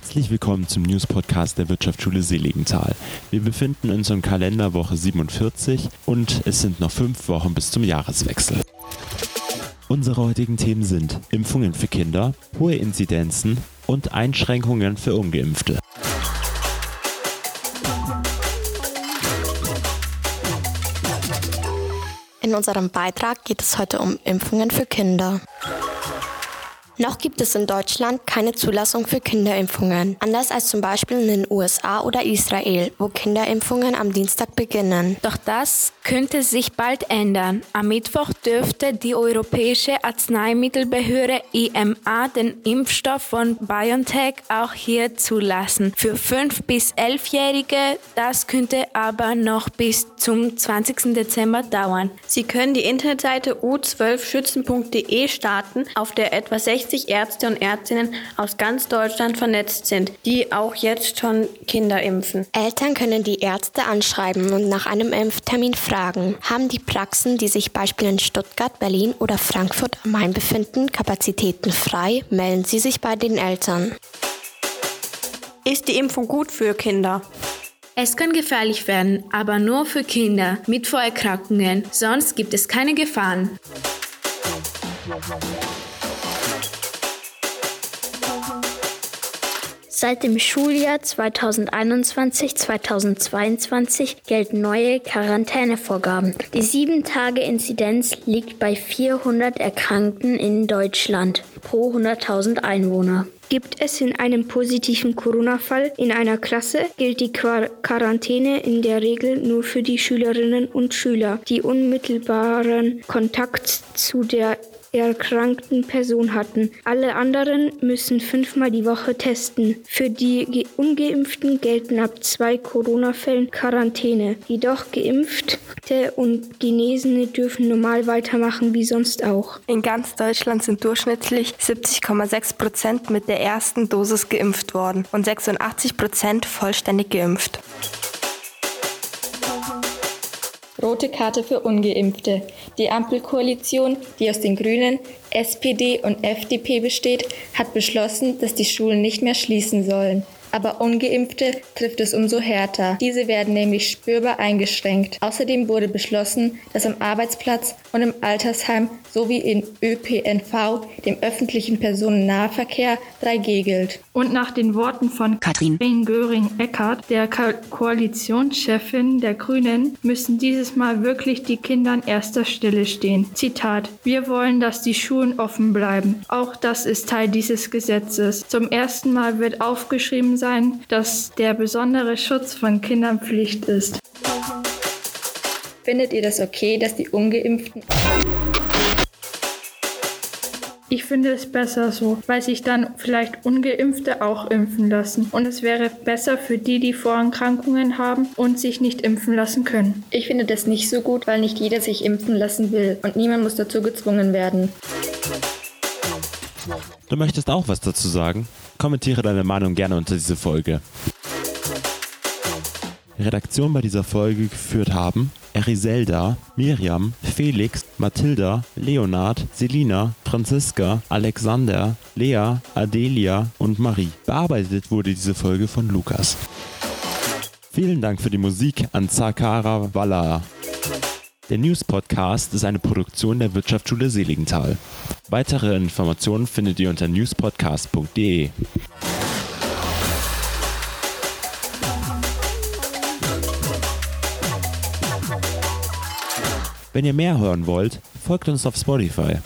Herzlich willkommen zum News-Podcast der Wirtschaftsschule Seligenthal. Wir befinden uns im Kalenderwoche 47 und es sind noch fünf Wochen bis zum Jahreswechsel. Unsere heutigen Themen sind Impfungen für Kinder, hohe Inzidenzen und Einschränkungen für Ungeimpfte. In unserem Beitrag geht es heute um Impfungen für Kinder. Noch gibt es in Deutschland keine Zulassung für Kinderimpfungen, anders als zum Beispiel in den USA oder Israel, wo Kinderimpfungen am Dienstag beginnen. Doch das könnte sich bald ändern. Am Mittwoch dürfte die Europäische Arzneimittelbehörde EMA den Impfstoff von BioNTech auch hier zulassen. Für 5- bis 11-Jährige, das könnte aber noch bis zum 20. Dezember dauern. Sie können die Internetseite u12schützen.de starten, auf der etwa 60 60 Ärzte und Ärztinnen aus ganz Deutschland vernetzt sind, die auch jetzt schon Kinder impfen. Eltern können die Ärzte anschreiben und nach einem Impftermin fragen. Haben die Praxen, die sich beispielsweise in Stuttgart, Berlin oder Frankfurt am Main befinden, Kapazitäten frei, melden Sie sich bei den Eltern. Ist die Impfung gut für Kinder? Es kann gefährlich werden, aber nur für Kinder mit Vorerkrankungen. Sonst gibt es keine Gefahren. Seit dem Schuljahr 2021-2022 gelten neue Quarantänevorgaben. Die 7-Tage-Inzidenz liegt bei 400 Erkrankten in Deutschland pro 100.000 Einwohner. Gibt es in einem positiven Corona-Fall in einer Klasse, gilt die Quarantäne in der Regel nur für die Schülerinnen und Schüler, die unmittelbaren Kontakt zu der erkrankten Person hatten. Alle anderen müssen fünfmal die Woche testen. Für die Ungeimpften gelten ab zwei Corona-Fällen Quarantäne. Jedoch Geimpfte und Genesene dürfen normal weitermachen wie sonst auch. In ganz Deutschland sind durchschnittlich 70,6 Prozent mit der ersten Dosis geimpft worden und 86 Prozent vollständig geimpft. Rote Karte für ungeimpfte. Die Ampelkoalition, die aus den Grünen, SPD und FDP besteht, hat beschlossen, dass die Schulen nicht mehr schließen sollen. Aber ungeimpfte trifft es umso härter. Diese werden nämlich spürbar eingeschränkt. Außerdem wurde beschlossen, dass am Arbeitsplatz und im Altersheim sowie in ÖPNV, dem öffentlichen Personennahverkehr, 3G gilt. Und nach den Worten von Katrin Göring-Eckardt, der Ko Koalitionschefin der Grünen, müssen dieses Mal wirklich die Kinder an erster Stelle stehen. Zitat: Wir wollen, dass die Schulen offen bleiben. Auch das ist Teil dieses Gesetzes. Zum ersten Mal wird aufgeschrieben sein, dass der besondere Schutz von Kindern Pflicht ist. Findet ihr das okay, dass die ungeimpften ich finde es besser so, weil sich dann vielleicht ungeimpfte auch impfen lassen. Und es wäre besser für die, die Vorerkrankungen haben und sich nicht impfen lassen können. Ich finde das nicht so gut, weil nicht jeder sich impfen lassen will und niemand muss dazu gezwungen werden. Du möchtest auch was dazu sagen? Kommentiere deine Meinung gerne unter diese Folge. Redaktion bei dieser Folge geführt haben Eriselda, Miriam, Felix, Mathilda, Leonard, Selina, Franziska, Alexander, Lea, Adelia und Marie. Bearbeitet wurde diese Folge von Lukas. Vielen Dank für die Musik an Zakara Walla. Der News Podcast ist eine Produktion der Wirtschaftsschule Seligenthal. Weitere Informationen findet ihr unter newspodcast.de. Wenn ihr mehr hören wollt, folgt uns auf Spotify.